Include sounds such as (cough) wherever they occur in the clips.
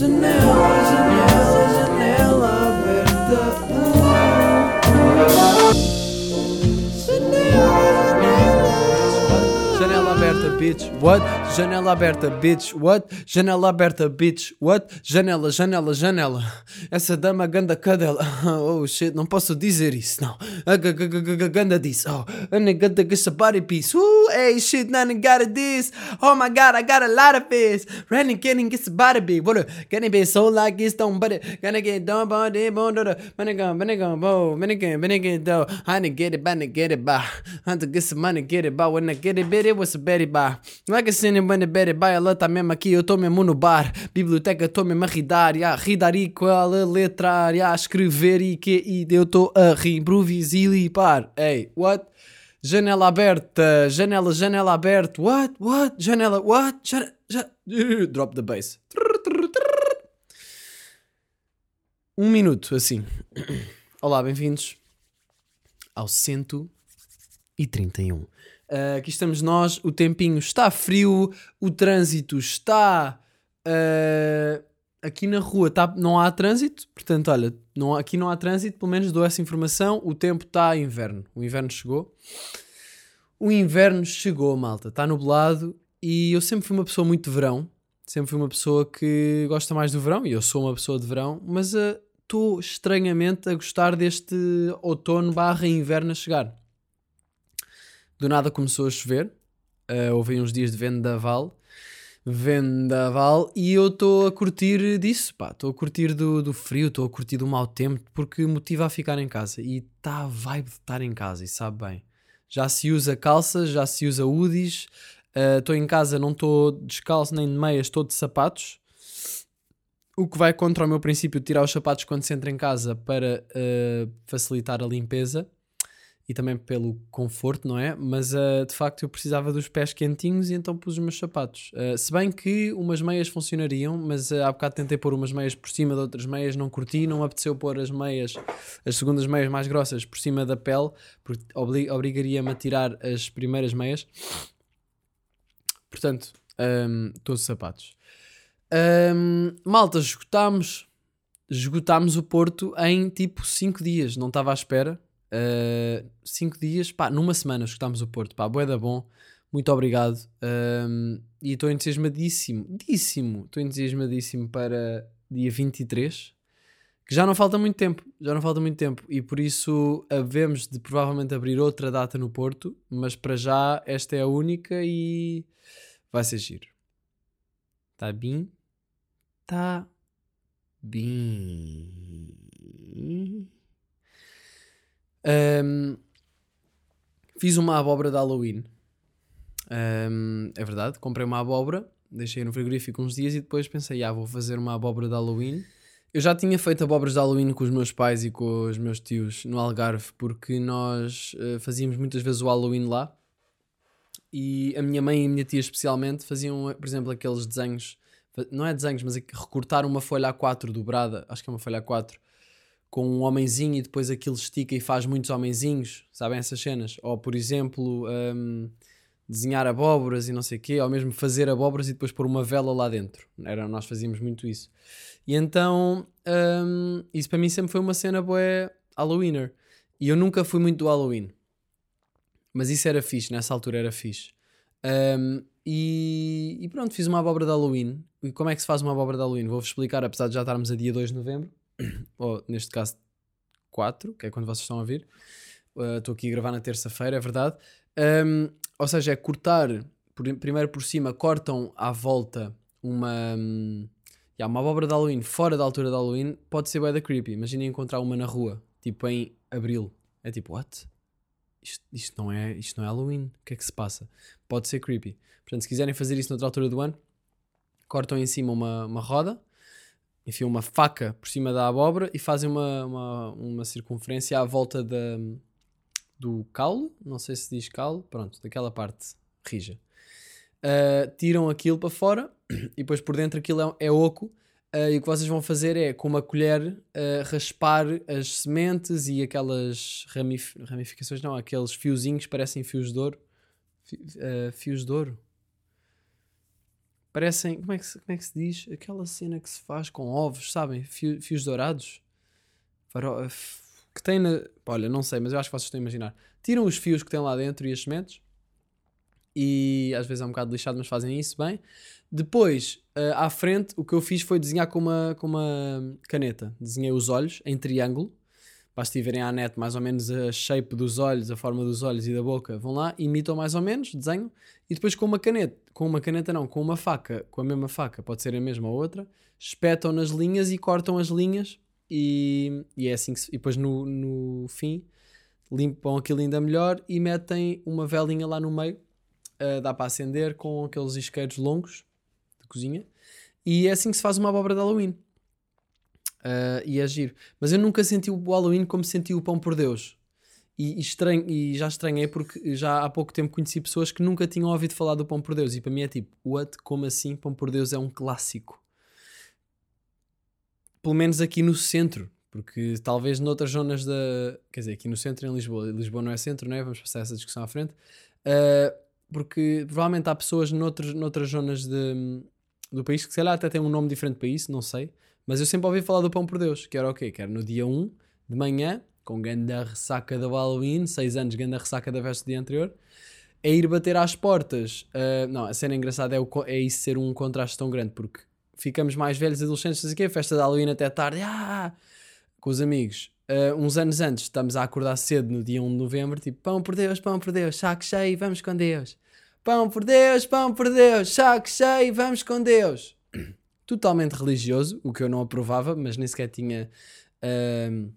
Janela, janela, bitch. What? Janela aberta, bitch. What? Janela aberta, bitch. What? Janela, janela, janela. Essa dama ganda cadela. (laughs) Oh shit, não posso dizer isso, não. A Ganda disso. Oh, a ganda ganda body piece. Uh, hey shit, none got it this. Oh my god, I got a lot of this. Running, getting gets body big. What? Gonna be so like it's don't but it. Gonna get done by the bone. Manigan, manigan, bo, manigan, manigan, do. I didn't get it, but I get it by. I had to get some money, get it by. When I get it, bitch, it was a Betty by. I said, when the Betty by, ela tá mesmo aqui, eu tô mesmo no bar. Biblioteca, tô mesmo a ridar, yeah. ridar e qual a letrar, yeah. escrever e que e eu tô a e par. Hey, what? Janela aberta, janela, janela aberta, what, what, janela, what, Jane- ja- drop the bass. Um minuto, assim. (coughs) Olá, bem-vindos ao 131. Ah, aqui estamos nós, o tempinho está frio, o trânsito está. ah, aqui na rua tá, não há trânsito, portanto, olha, não, aqui não há trânsito, pelo menos dou essa informação. O tempo está inverno, o inverno chegou. O inverno chegou, malta, está nublado e eu sempre fui uma pessoa muito de verão, sempre fui uma pessoa que gosta mais do verão e eu sou uma pessoa de verão, mas estou estranhamente a gostar deste outono barra inverno a chegar. Do nada começou a chover, uh, houve uns dias de vendaval, vendaval, e eu estou a curtir disso, estou a curtir do, do frio, estou a curtir do mau tempo, porque motiva a ficar em casa, e está a vibe de estar em casa, e sabe bem. Já se usa calças, já se usa hoodies, estou em casa, não estou descalço nem de meias, estou de sapatos, o que vai contra o meu princípio de tirar os sapatos quando se entra em casa para uh, facilitar a limpeza e também pelo conforto, não é? Mas uh, de facto eu precisava dos pés quentinhos e então pus os meus sapatos. Uh, se bem que umas meias funcionariam, mas uh, há bocado tentei pôr umas meias por cima de outras meias, não curti, não apeteceu pôr as meias, as segundas meias mais grossas por cima da pele, porque obli obrigaria-me a tirar as primeiras meias. Portanto, um, todos os sapatos. Um, malta, esgotámos, esgotámos o Porto em tipo 5 dias, não estava à espera. 5 dias, pá, numa semana esgotámos o Porto, pá, bué da bom, muito obrigado. Um, e estou entusiasmadíssimo, díssimo, estou entusiasmadíssimo para dia 23, que já não falta muito tempo, já não falta muito tempo, e por isso havemos de provavelmente abrir outra data no Porto, mas para já esta é a única e vai ser giro. Tá bem? Tá bem. Um, fiz uma abóbora de Halloween. Um, é verdade, comprei uma abóbora, deixei no frigorífico uns dias e depois pensei, ah, vou fazer uma abóbora de Halloween. Eu já tinha feito abóboras de Halloween com os meus pais e com os meus tios no Algarve, porque nós uh, fazíamos muitas vezes o Halloween lá. E a minha mãe e a minha tia, especialmente, faziam, por exemplo, aqueles desenhos, não é desenhos, mas recortar uma folha A4 dobrada, acho que é uma folha A4, com um homenzinho e depois aquilo estica e faz muitos homenzinhos, sabem essas cenas? Ou, por exemplo, um, desenhar abóboras e não sei o quê, ou mesmo fazer abóboras e depois pôr uma vela lá dentro. Era, nós fazíamos muito isso. E então, um, isso para mim sempre foi uma cena boa Halloweener. E eu nunca fui muito do Halloween. Mas isso era fixe, nessa altura era fixe. Um, e, e, pronto, fiz uma abóbora de Halloween. E como é que se faz uma abóbora de Halloween? Vou-vos explicar, apesar de já estarmos a dia 2 de novembro ou neste caso 4, que é quando vocês estão a vir. Estou uh, aqui a gravar na terça-feira, é verdade. Um, ou seja, é cortar, por, primeiro por cima, cortam à volta uma, um, yeah, uma abóbora de Halloween fora da altura de Halloween, pode ser bué da creepy. Imaginem encontrar uma na rua, tipo em abril. É tipo, what? Isto, isto, não é, isto não é Halloween. O que é que se passa? Pode ser creepy. Portanto, se quiserem fazer isso noutra altura do ano, cortam em cima uma, uma roda, enfiam uma faca por cima da abóbora e fazem uma, uma, uma circunferência à volta da, do caule, não sei se diz caule, pronto, daquela parte rija. Uh, tiram aquilo para fora (clears throat) e depois por dentro aquilo é, é oco uh, e o que vocês vão fazer é com uma colher uh, raspar as sementes e aquelas ramif ramificações, não, aqueles fiozinhos parecem fios de ouro. Fi fios de ouro? Parecem, como é, que se, como é que se diz? Aquela cena que se faz com ovos, sabem? Fio- fios dourados. F- que tem na. Olha, não sei, mas eu acho que vocês estão a imaginar. Tiram os fios que tem lá dentro e as sementes. E às vezes é um bocado lixado, mas fazem isso bem. Depois, eh, à frente, o que eu fiz foi desenhar com uma, com uma caneta. Desenhei os olhos em triângulo. Basta ir verem à net mais ou menos a shape dos olhos, a forma dos olhos e da boca. Vão lá, imitam mais ou menos, desenham. E depois com uma caneta, com uma caneta não, com uma faca, com a mesma faca, pode ser a mesma ou outra, espetam nas linhas e cortam as linhas. E, e é assim que se, E depois no, no fim limpam aquilo ainda melhor e metem uma velinha lá no meio. Uh, dá para acender com aqueles isqueiros longos de cozinha. E é assim que se faz uma abóbora de Halloween. Uh, e é giro. Mas eu nunca senti o Halloween como senti o pão por Deus. E, e, estranho, e já estranhei porque já há pouco tempo conheci pessoas que nunca tinham ouvido falar do pão por Deus. E para mim é tipo, what? Como assim? Pão por Deus é um clássico. Pelo menos aqui no centro. Porque talvez noutras zonas da. Quer dizer, aqui no centro em Lisboa. Lisboa não é centro, não é? Vamos passar essa discussão à frente. Uh, porque provavelmente há pessoas noutras, noutras zonas de, do país que se calhar até têm um nome diferente para isso, não sei. Mas eu sempre ouvi falar do pão por Deus, que era o quê? Que era no dia 1 de manhã, com ganda ressaca da Halloween, 6 anos ganda ressaca da festa do dia anterior, é ir bater às portas. Uh, não, a cena engraçada é, o, é isso ser um contraste tão grande, porque ficamos mais velhos, adolescentes, não sei o festa de Halloween até tarde, ah, com os amigos. Uh, uns anos antes, estamos a acordar cedo no dia 1 de novembro, tipo, pão por Deus, pão por Deus, saco cheio, vamos com Deus. Pão por Deus, pão por Deus, saco cheio, vamos com Deus. Totalmente religioso, o que eu não aprovava, mas nem sequer tinha uh,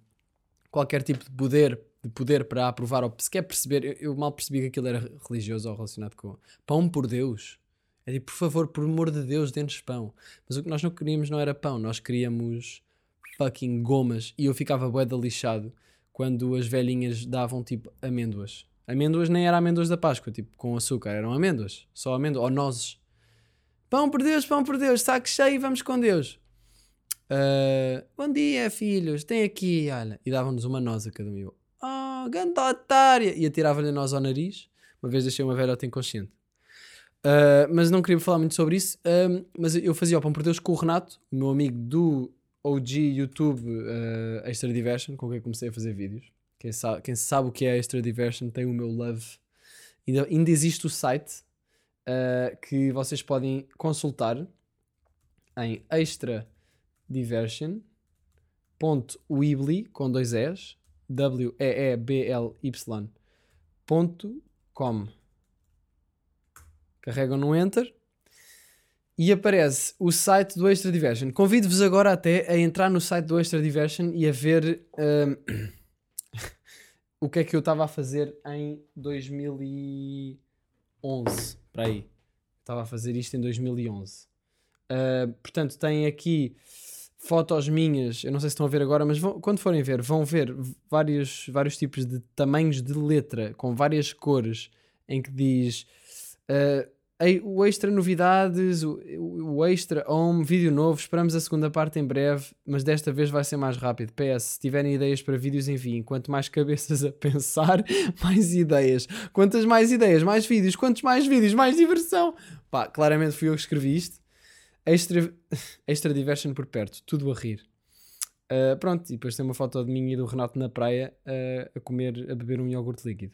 qualquer tipo de poder, de poder para aprovar ou sequer perceber. Eu, eu, mal percebi que aquilo era religioso ou relacionado com pão por Deus. É tipo, por favor, por amor de Deus, dê-nos pão. Mas o que nós não queríamos não era pão, nós queríamos fucking gomas e eu ficava bué de lixado quando as velhinhas davam tipo amêndoas. Amêndoas nem era amêndoas da Páscoa, tipo com açúcar, eram amêndoas, só amêndoas, ou nozes. Pão por Deus, pão por Deus, saco cheio, vamos com Deus. Uh, bom dia, filhos, tem aqui, olha. E davam-nos uma noz a cada um. Oh, ganda otária! E atirava-lhe a noz ao nariz. Uma vez deixei uma velhota inconsciente. Uh, mas não queria falar muito sobre isso. Uh, mas eu fazia o pão por Deus com o Renato, o meu amigo do OG YouTube uh, Extra Diversion, com quem comecei a fazer vídeos. Quem sabe, quem sabe o que é Extra Diversion tem o meu love. Ainda, ainda existe o site uh, que vocês podem consultar em extradiversion.weebly com dois E's W-E-E-B-L-Y.com Carregam no Enter e aparece o site do Extra Diversion. Convido-vos agora até a entrar no site do Extra Diversion e a ver um, (coughs) o que é que eu estava a fazer em 2011. Para aí. Estava a fazer isto em 2011. Uh, portanto, tem aqui fotos minhas. Eu não sei se estão a ver agora, mas vão, quando forem ver, vão ver vários, vários tipos de tamanhos de letra com várias cores em que diz. Uh, o extra novidades, o, o, extra home, vídeo novo. Esperamos a segunda parte em breve, mas desta vez vai ser mais rápido. PS, se tiverem ideias para vídeos, enviem. Quanto mais cabeças a pensar, (laughs) mais ideias. Quantas mais ideias, mais vídeos. Quantos mais vídeos, mais diversão. Pá, claramente fui eu que escrevi isto. Extra, (laughs) extra diversion por perto, tudo a rir. Uh, pronto, e depois tem uma foto de mim e do Renato na praia uh, a comer, a beber um iogurte líquido.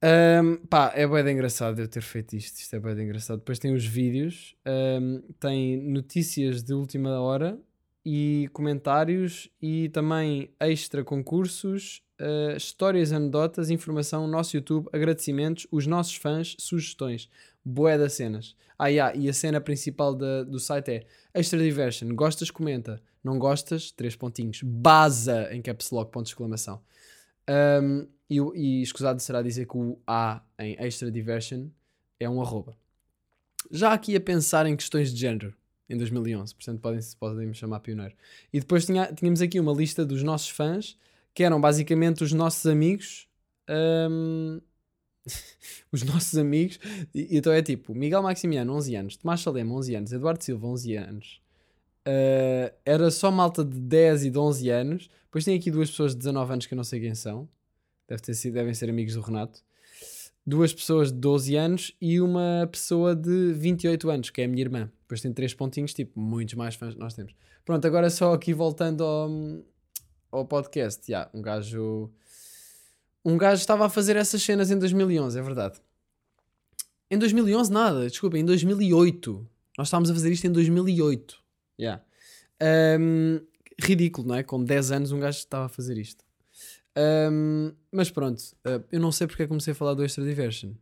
Um, pá, é bem engraçado eu ter feito isto. Isto é bem engraçado. Depois tem os vídeos, um, tem notícias de última hora e comentários e também extra concursos, uh, histórias, anedotas, informação, nosso YouTube, agradecimentos, os nossos fãs, sugestões. Boé das cenas. Ah, yeah, e a cena principal da, do site é Extra Diversion. Gostas? Comenta. Não gostas? Três pontinhos. Baza em caps lock, ponto de exclamação. Um, e, e escusado será dizer que o A em Extra Diversion é um arroba. Já aqui a pensar em questões de género, em 2011, portanto podem, podem me chamar pioneiro. E depois tinha, tínhamos aqui uma lista dos nossos fãs, que eram basicamente os nossos amigos. Um, (laughs) os nossos amigos. E, então é tipo Miguel Maximiano, 11 anos, Tomás Salema, 11 anos, Eduardo Silva, 11 anos. Uh, era só malta de 10 e de 11 anos. Depois tem aqui duas pessoas de 19 anos que eu não sei quem são. Deve ter sido, devem ser amigos do Renato. duas pessoas de 12 anos e uma pessoa de 28 anos, que é a minha irmã. Depois tem três pontinhos, tipo, muitos mais fãs nós temos. Pronto, agora só aqui voltando ao, ao podcast. Yeah, um gajo. Um gajo estava a fazer essas cenas em 2011, é verdade. Em 2011, nada, desculpa, em 2008. Nós estávamos a fazer isto em 2008. Yeah. Um, ridículo, não é? Com 10 anos um gajo estava a fazer isto. Um, mas pronto, uh, eu não sei porque comecei a falar do Extra Diversion.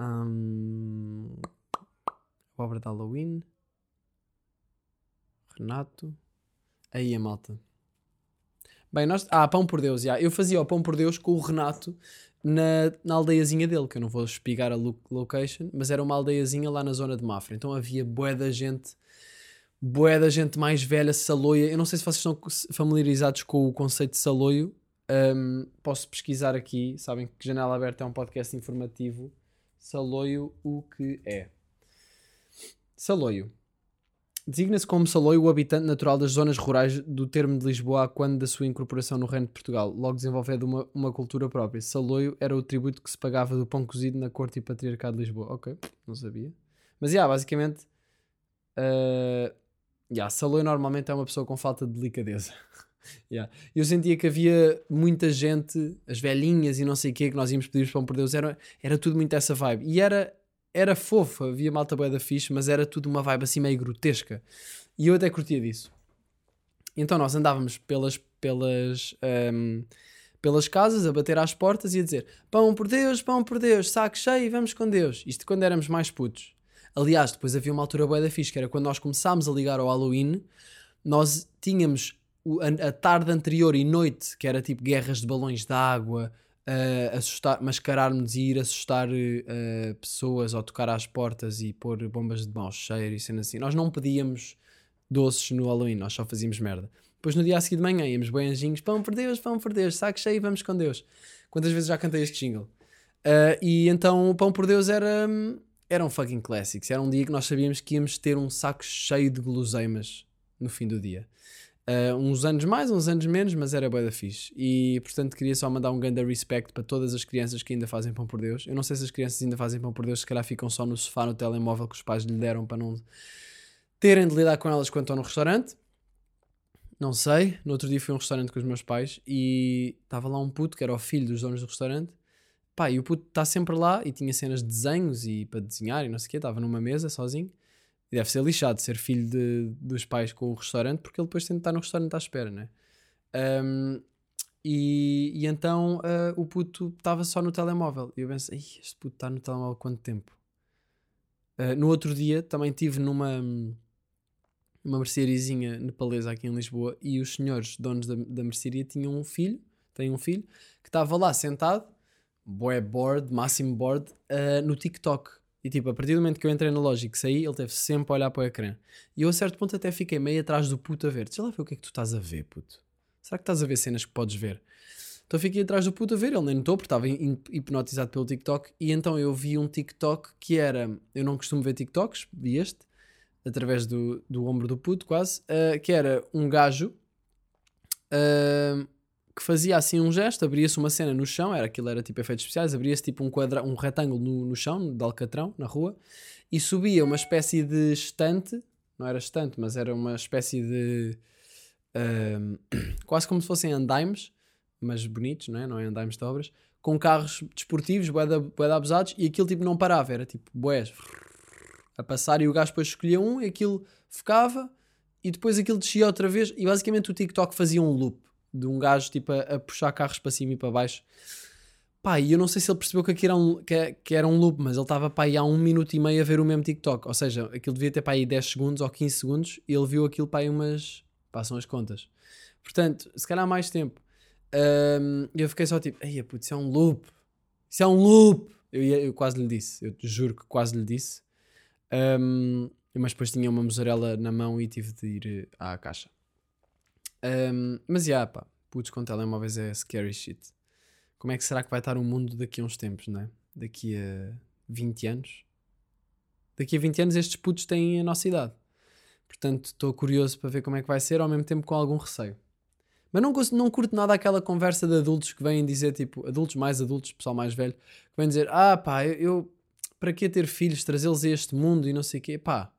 Um, obra de Halloween. Renato. Aí a malta. Bem, nós. Ah, Pão por Deus, já. Eu fazia o Pão por Deus com o Renato na, na aldeiazinha dele, que eu não vou espigar a location, mas era uma aldeiazinha lá na zona de Mafra. Então havia bué da gente, bué da gente mais velha, saloia. Eu não sei se vocês estão familiarizados com o conceito de saloio. Um, posso pesquisar aqui, sabem que Janela Aberta é um podcast informativo. Saloio, o que é? Saloio Designa-se como Saloio o habitante natural das zonas rurais do termo de Lisboa quando da sua incorporação no Reino de Portugal, logo desenvolvendo uma, uma cultura própria. Saloio era o tributo que se pagava do pão cozido na corte e patriarcado de Lisboa. Ok, não sabia. Mas, yeah, basicamente, uh, yeah, Saloio normalmente é uma pessoa com falta de delicadeza. (laughs) yeah. Eu sentia que havia muita gente, as velhinhas e não sei o que, que nós íamos pedir pão por Deus, era, era tudo muito essa vibe. E era era fofa, havia malta boa da fixe, mas era tudo uma vibe assim meio grotesca. E eu até curtia disso. Então nós andávamos pelas, pelas, um, pelas casas a bater às portas e a dizer pão por Deus, pão por Deus, saco cheio, vamos com Deus. Isto quando éramos mais putos. Aliás, depois havia uma altura boa da fixe, que era quando nós começámos a ligar ao Halloween, nós tínhamos a, a tarde anterior e noite, que era tipo guerras de balões de água, uh, assustar, mascarar-nos e ir assustar uh, pessoas ou tocar às portas e pôr bombas de mau cheiro e sendo assim. Nós não pedíamos doces no Halloween, nós só fazíamos merda. Depois no dia a seguir de manhã íamos bem anjinhos, pão por Deus, pão por Deus, saco cheio, vamos com Deus. Quantas vezes já cantei este jingle? Uh, e então o pão por Deus era, era um fucking classics. Era um dia que nós sabíamos que íamos ter um saco cheio de guloseimas no fim do dia. Uh, uns anos mais, uns anos menos, mas era boa da fixe. E portanto queria só mandar um grande respect para todas as crianças que ainda fazem pão por Deus. Eu não sei se as crianças ainda fazem pão por Deus, se calhar ficam só no sofá, no telemóvel que os pais lhe deram para não terem de lidar com elas quando estão no restaurante. Não sei. No outro dia fui a um restaurante com os meus pais e estava lá um puto que era o filho dos donos do restaurante. Pá, e o puto está sempre lá e tinha cenas de desenhos e para desenhar e não sei o quê. Estava numa mesa sozinho. E deve ser lixado ser filho de, dos pais com o restaurante, porque ele depois tem de estar no restaurante à espera, né? Um, e, e então uh, o puto estava só no telemóvel. E eu pensei, este puto está no telemóvel quanto tempo? Uh, no outro dia também estive numa uma merceariazinha nepalesa aqui em Lisboa e os senhores donos da, da mercearia tinham um filho, têm um filho, que estava lá sentado, boé board, máximo board, uh, no TikTok. E tipo, a partir do momento que eu entrei na loja que saí, ele teve sempre a olhar para o ecrã. E eu a certo ponto até fiquei meio atrás do puto a ver. Deixa lá ver o que é que tu estás a ver, puto. Será que estás a ver cenas que podes ver? Então fiquei atrás do puto a ver, ele nem notou porque estava hipnotizado pelo TikTok. E então eu vi um TikTok que era. Eu não costumo ver TikToks, vi este, através do, do ombro do puto, quase. Uh, que era um gajo uh, que fazia assim um gesto, abria-se uma cena no chão, era aquilo era tipo efeitos especiais, abria-se tipo um, quadra, um retângulo no, no chão, de alcatrão, na rua, e subia uma espécie de estante, não era estante, mas era uma espécie de. (clears throat) Quase como se fossem andaimes, mas bonitos, não é? Não é andaimes de obras, com carros desportivos, boeda, boeda abusados, e aquilo tipo não parava, era tipo boés a passar, e o gajo depois escolhia um, e aquilo ficava, e depois aquilo descia outra vez, e basicamente o TikTok fazia um loop de um gajo tipo a, a, puxar carros para cima e para baixo. Pá, e eu não sei se ele percebeu que aqui era um, que, que era um loop, mas ele estava pá, aí há um minuto e meio a ver o mesmo TikTok. Ou seja, aquilo devia ter para aí 10 segundos ou 15 segundos e ele viu aquilo para aí umas. passam as contas. Portanto, se calhar mais tempo. Um, eu fiquei só tipo, ei, putz, isso é um loop. Isso é um loop. Eu, eu quase lhe disse, eu juro que quase lhe disse. Um, mas depois tinha uma mussarela na mão e tive de ir eh, à caixa. Um, mas yeah, pá, putos com telemóveis é scary shit. Como é que será que vai estar o mundo daqui a uns tempos, não é? Daqui a 20 anos? Daqui a 20 anos estes putos têm a nossa idade. Portanto, estou curioso para ver como é que vai ser, ao mesmo tempo com algum receio. Mas não, não curto nada aquela conversa de adultos que vêm dizer, tipo, adultos mais adultos, pessoal mais velho, que vêm dizer, ah pá, eu, eu para que ter filhos, trazê-los a este mundo e não sei o quê, pá,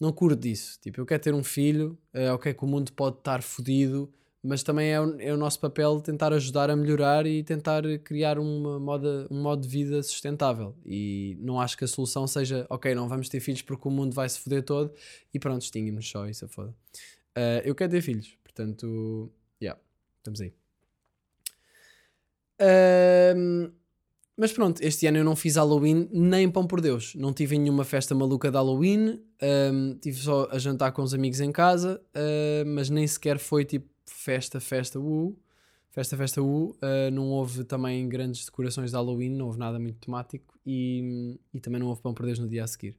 não curto disso. Tipo, eu quero ter um filho, é ok que o mundo pode estar fodido, mas também é o, é o, nosso papel tentar ajudar a melhorar e tentar criar uma moda, um modo de vida sustentável. E não acho que a solução seja, ok, não vamos ter filhos porque o mundo vai se foder todo e pronto, extinguimos só, isso é foda. Uh, eu quero ter filhos, Portanto, yeah, estamos aí. Uh, mas pronto, este ano eu não fiz Halloween nem pão por Deus. Não tive nenhuma festa maluca de Halloween. Um, tive só a jantar com os amigos em casa, uh, mas nem sequer foi tipo festa, festa, uh, festa, festa, uh. não houve também grandes decorações de Halloween, não houve nada muito temático e, e também não houve pão por Deus no dia a seguir.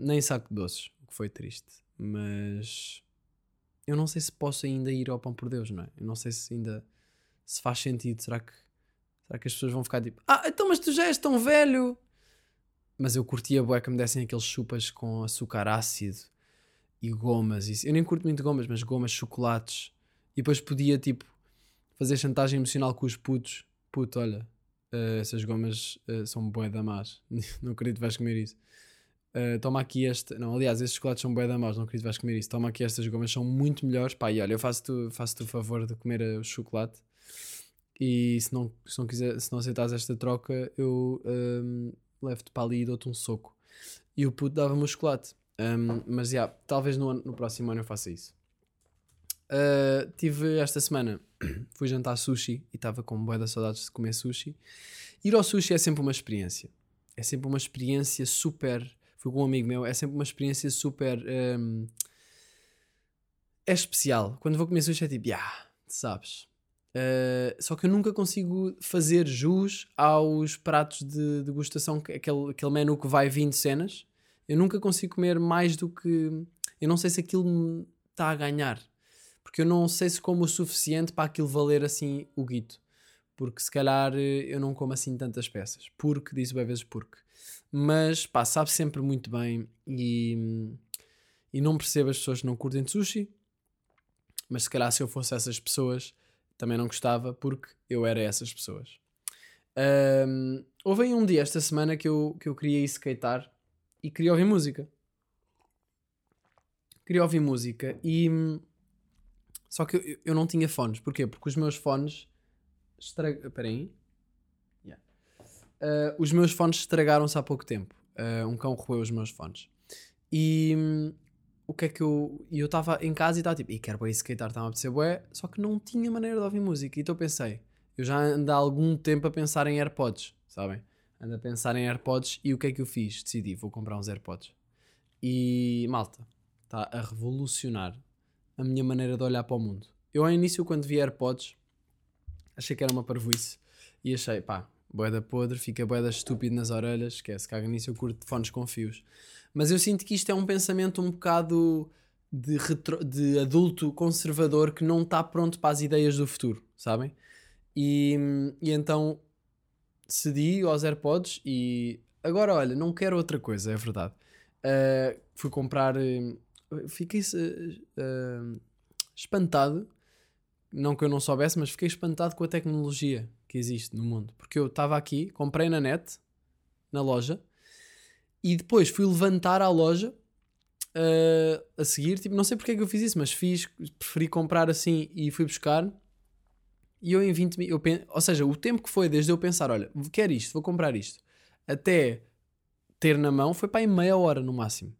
nem saco de doces, o que foi triste. Mas eu não sei se posso ainda ir ao pão por Deus, não é? Eu não sei se ainda se faz sentido. Será que, será que as pessoas vão ficar tipo, ah, então, mas tu já és tão velho? Mas eu curtia bué que me dessem aqueles chupas com açúcar ácido e gomas. Isso. Eu nem curto muito gomas, mas gomas, chocolates. E depois podia, tipo, fazer chantagem emocional com os putos. Puto, olha, uh, essas gomas uh, são bué da más. (laughs) não acredito que vais comer isso. Uh, toma aqui este. Não, aliás, estes chocolates são bem da maus, não acredito que vais comer isso. Toma aqui estas gomas, são muito melhores. Pá, e olha, eu faço-te faço o favor de comer o chocolate. E se não, se não, quiser, se não aceitares esta troca, eu um, levo-te para ali e dou-te um soco. E o puto dava-me o chocolate. Um, mas já, yeah, talvez no, no próximo ano eu faça isso. Uh, tive esta semana, (clears throat) fui jantar sushi e estava com boa da saudades de comer sushi. Ir ao sushi é sempre uma experiência. É sempre uma experiência super fui com um amigo meu, é sempre uma experiência super. Um, é especial. Quando vou comer sushi é tipo, yeah, sabes? Uh, só que eu nunca consigo fazer jus aos pratos de degustação, aquele, aquele menu que vai 20 cenas. Eu nunca consigo comer mais do que. Eu não sei se aquilo está a ganhar. Porque eu não sei se como o suficiente para aquilo valer assim o guito. Porque se calhar eh, eu não como assim tantas peças. Porque, disse bem vezes porque. Mas pá, sabe sempre muito bem e, e não percebo as pessoas que não curtem sushi. Mas se calhar se eu fosse essas pessoas também não gostava porque eu era essas pessoas. Um, houve aí um dia esta semana que eu, que eu queria ir skatear e queria ouvir música. Queria ouvir música e. Só que eu, eu não tinha fones. Porquê? Porque os meus fones. Estrag... Espera aí. Uh, os meus fones estragaram-se há pouco tempo. Uh, um cão roeu os meus fones. E o que é que eu. E eu estava em casa e estava tipo, e quero bem skatear, estava a apetecer bué, só que não tinha maneira de ouvir música. Então pensei, eu já ando há algum tempo a pensar em AirPods, sabem? Ando a pensar em AirPods e o que é que eu fiz? Decidi, vou comprar uns AirPods. E malta, está a revolucionar a minha maneira de olhar para o mundo. Eu ao início, quando vi AirPods, achei que era uma parvoíce e achei, pá, boeda podre, fica boeda estúpido nas orelhas, esquece, caga nisso, eu curto fones com fios. Mas eu sinto que isto é um pensamento um bocado de, retro, de adulto conservador que não está pronto para as ideias do futuro, sabem? E, e então cedi aos AirPods e agora olha, não quero outra coisa, é verdade. Uh, fui comprar, uh, fiquei uh, espantado, não que eu não soubesse, mas fiquei espantado com a tecnologia que existe no mundo. Porque eu estava aqui, comprei na net, na loja, e depois fui levantar a loja uh, a seguir. Tipo, não sei porque é que eu fiz isso, mas fiz, preferi comprar assim e fui buscar. E eu em 20 mil, ou seja, o tempo que foi desde eu pensar, olha, quero isto, vou comprar isto, até ter na mão foi para em meia hora no máximo.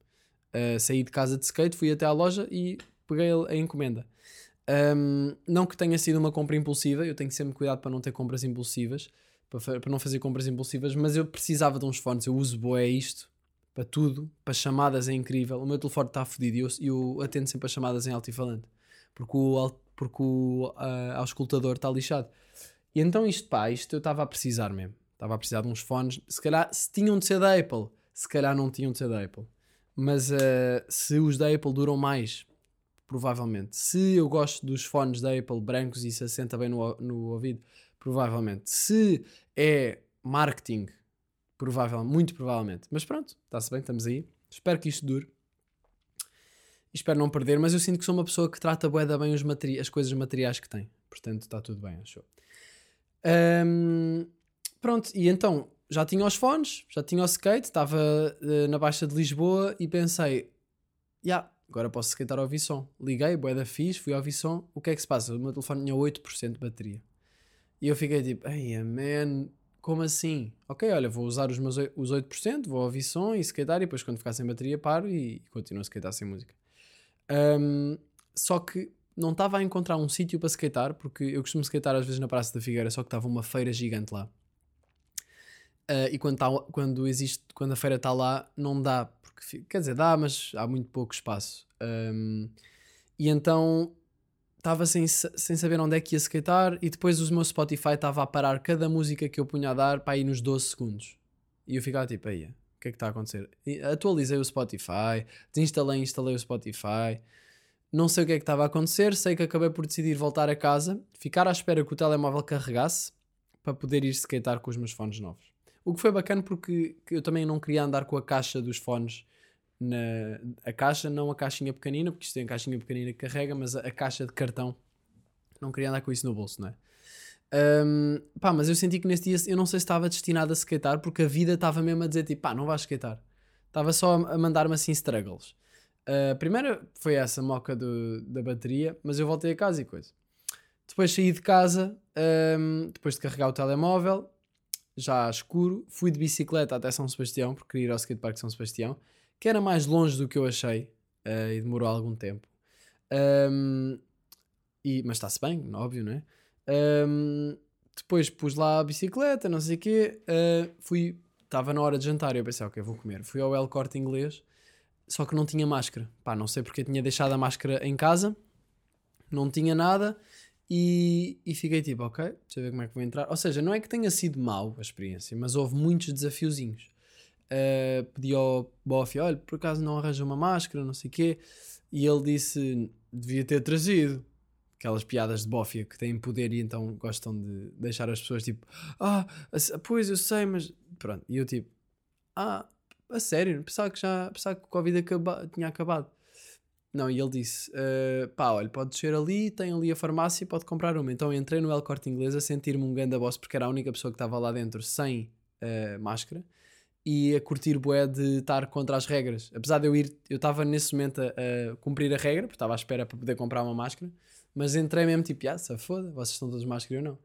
Uh, saí de casa de skate, fui até à loja e peguei a encomenda. Um, não que tenha sido uma compra impulsiva, eu tenho sempre cuidado para não ter compras impulsivas, para, para não fazer compras impulsivas, mas eu precisava de uns fones. Eu uso boé isto para tudo, para chamadas é incrível. O meu telefone está fodido e eu, eu atendo sempre as chamadas em altifalante porque o, porque o uh, auscultador está lixado. E então isto, pá, isto eu estava a precisar mesmo. Estava a precisar de uns fones. Se calhar, se tinham de ser da Apple, se calhar não tinham de ser da Apple. Mas uh, se os da Apple duram mais, Provavelmente. Se eu gosto dos fones da Apple brancos e se assenta bem no, no ouvido, provavelmente. Se é marketing, provavelmente, muito provavelmente. Mas pronto, está-se bem, estamos aí. Espero que isto dure. espero não perder, mas eu sinto que sou uma pessoa que trata bué da bem os materi as coisas materiais que tem. Portanto, está tudo bem, acho. Um, pronto, e então já tinha os fones, já tinha o skate, estava uh, na Baixa de Lisboa e pensei, já, yeah, agora posso skatear ao som. Liguei, bué da fiz, fui ao som, o que é que se passa? O meu telefone tinha 8% de bateria. E eu fiquei tipo, ei, man, como assim? Ok, olha, vou usar os meus os 8%, vou ao som e skatear e depois quando ficar sem bateria paro e, e continuo a skatear sem música. Um, só que não estava a encontrar um sítio para skatear, porque eu costumo skatear às vezes na Praça da Figueira, só que estava uma feira gigante lá. Uh, e quando, tá, quando, existe, quando a feira está lá, não dá, porque quer dizer, dá, mas há muito pouco espaço. Um, e então estava sem, sem saber onde é que ia skatear, e depois o meu Spotify estava a parar cada música que eu punha a dar para ir nos 12 segundos. E eu ficava tipo, aí, o que é que está a acontecer? E atualizei o Spotify, desinstalei e instalei o Spotify não sei o que é que estava a acontecer, sei que acabei por decidir voltar a casa, ficar à espera que o telemóvel carregasse para poder ir skatear com os meus fones novos. O que foi bacana porque eu também não queria andar com a caixa dos fones na a caixa, não a caixinha pequenina, porque isto tem a caixinha pequenina que carrega, mas a, a caixa de cartão. Não queria andar com isso no bolso, não é? Um, pá, mas eu senti que neste dia eu não sei se estava destinado a skatear porque a vida estava mesmo a dizer tipo, pá, não vais skatear. Estava só a mandar-me assim struggles. A primeira foi essa moca do, da bateria, mas eu voltei a casa e coisa. Depois saí de casa, um, depois de carregar o telemóvel, já escuro, fui de bicicleta até São Sebastião, porque queria ir ao skatepark de São Sebastião, que era mais longe do que eu achei uh, e demorou algum tempo. Um, e, mas está-se bem, óbvio, não é? Um, depois pus lá a bicicleta, não sei o quê, uh, fui, estava na hora de jantar e eu pensei, ok, vou comer. Fui ao El Corte Inglês só que não tinha máscara. Pá, não sei porque tinha deixado a máscara em casa, não tinha nada e, e fiquei tipo, ok, deixa eu ver como é que vou entrar. Ou seja, não é que tenha sido mau a experiência, mas houve muitos desafiozinhos. Uh, pedi ao bofe, olha, por acaso não arranja uma máscara, não sei o quê, e ele disse, devia ter trazido. Aquelas piadas de bófia que têm poder e então gostam de deixar as pessoas tipo, ah, pois eu sei, mas pronto. E eu tipo, ah, a sério, pensava que já pensava que o Covid acaba, tinha acabado. Não, e ele disse: uh, pá, olha, pode descer ali, tem ali a farmácia e pode comprar uma. Então entrei no El Corte Inglês a sentir-me um ganda boss porque era a única pessoa que estava lá dentro sem uh, máscara e a curtir bué de estar contra as regras. Apesar de eu ir, eu estava nesse momento a, a, cumprir a regra, porque estava à espera para poder comprar uma máscara, mas entrei mesmo tipo, ah, se foda, vocês estão todos máscara ou não.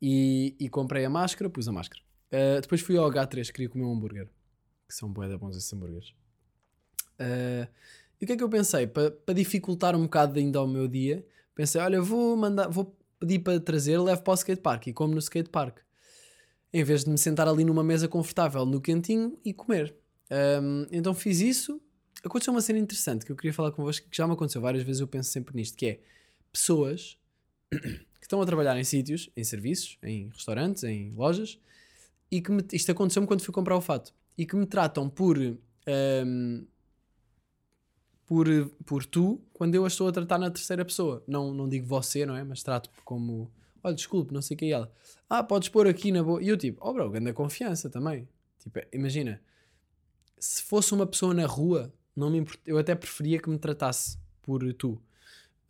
E, e comprei a máscara, pus a máscara. Uh, depois fui ao H3, queria comer um hambúrguer que são bué bons esses hambúrgueres. Uh, e o que é que eu pensei? Para pa dificultar um bocado ainda ao meu dia, pensei, olha, vou mandar, vou pedir para trazer, levo para o skatepark e como no skatepark. Em vez de me sentar ali numa mesa confortável no cantinho e comer. Um, então fiz isso. Aconteceu uma cena interessante que eu queria falar convosco, que já me aconteceu várias vezes, eu penso sempre nisto, que é pessoas que estão a trabalhar em sítios, em serviços, em restaurantes, em lojas, e que me, isto aconteceu-me quando fui comprar o fato e que me tratam por. Um, por, por tu, quando eu a estou a tratar na terceira pessoa. Não, não digo você, não é? Mas trato como. Olha, desculpe, não sei o que é ela. Ah, podes pôr aqui na boa. E eu tipo, oh bro, grande confiança também. Tipo, imagina, se fosse uma pessoa na rua, não me import... eu até preferia que me tratasse por tu.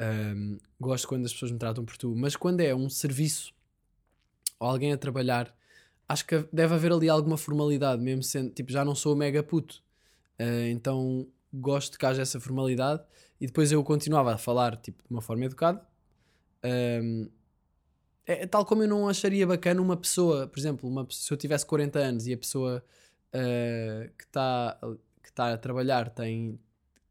Um, gosto quando as pessoas me tratam por tu, mas quando é um serviço ou alguém a trabalhar acho que deve haver ali alguma formalidade, mesmo sendo, tipo, já não sou mega puto. Uh, então gosto que haja essa formalidade e depois eu continuava a falar, tipo, de uma forma educada. Um, é, é, tal como eu não acharia bacana uma pessoa, por exemplo, uma, se eu tivesse 40 anos e a pessoa uh, que está que tá a trabalhar tem,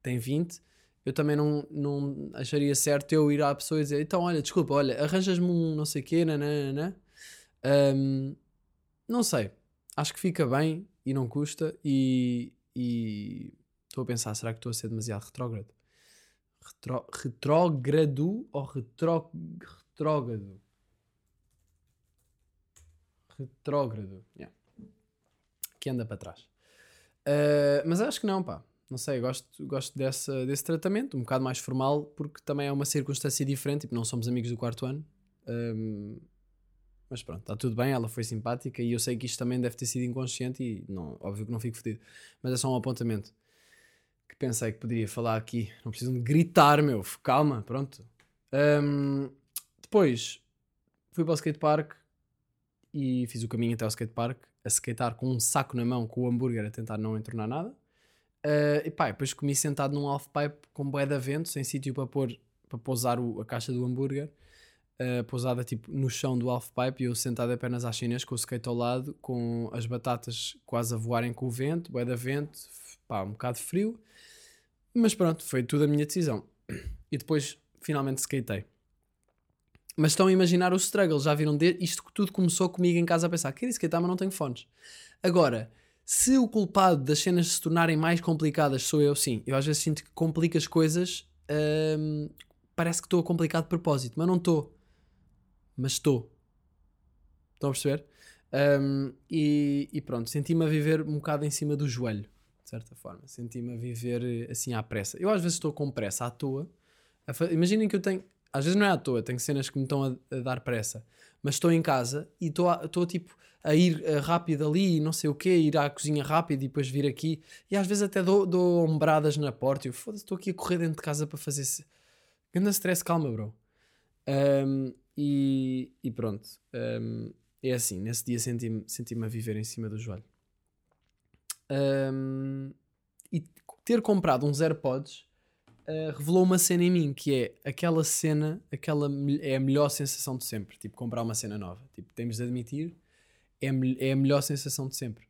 tem 20, eu também não, não acharia certo eu ir à pessoa e dizer então, olha, desculpa, olha, arranjas-me um não sei quê, nanana. Um, não sei. Acho que fica bem e não custa. E estou a pensar, será que estou a ser demasiado retrógrado? Retro, retrógrado ou retró, retrógrado? Retrógrado. Yeah. Que anda para trás. Uh, mas acho que não, pá. Não sei, gosto, gosto dessa, desse tratamento, um bocado mais formal, porque também é uma circunstância diferente. Tipo, não somos amigos do quarto ano. Um, mas pronto, está tudo bem, ela foi simpática e eu sei que isto também deve ter sido inconsciente e não, óbvio que não fico fedido. Mas é só um apontamento. que pensei que poderia falar aqui. Não preciso de gritar, meu. Calma, pronto. Um, depois fui para o skatepark e fiz o caminho até ao skatepark a skatear com um saco na mão com o hambúrguer a tentar não entornar nada. Uh, e pá, depois comi sentado num half-pipe com bué de vento, sem sítio para pôr para pousar o, a caixa do hambúrguer, uh, pousada tipo no chão do half-pipe e eu sentado apenas às chinas com o skate ao lado, com as batatas quase a voarem com o vento, bué de vento, pá, um bocado frio. Mas pronto, foi tudo a minha decisão. E depois finalmente skatei. Mas estão a imaginar o struggle, já viram? De... Isto tudo começou comigo em casa a pensar: queria skatear, mas não tenho fones. Agora, se o culpado das cenas se tornarem mais complicadas sou eu, sim. Eu às vezes sinto que complico as coisas. Hum, parece que estou a complicar de propósito, mas não estou. Mas estou. Estão a perceber? Um, e, e, pronto, senti-me a viver um bocado em cima do joelho, de certa forma. Senti-me a viver assim à pressa. Eu às vezes estou com pressa à toa Imaginem que eu tenho. Às vezes não é à toa, tenho cenas que me estão a, a dar pressa, mas estou em casa e estou tipo a ir uh, rápido ali e não sei o quê, ir à cozinha rápido e depois vir aqui. E às vezes até dou, dou ombradas na porta e eu foda-se, estou aqui a correr dentro de casa para fazer. -se... Ganda stress, calma, bro. Um, e, e, pronto. Um, é assim, nesse dia senti-me senti a viver em cima do joelho. Um, e ter comprado uns AirPods uh, revelou uma cena em mim que é aquela cena, aquela é a melhor sensação de sempre. Tipo, comprar uma cena nova. Tipo, temos de admitir, é, é a melhor sensação de sempre.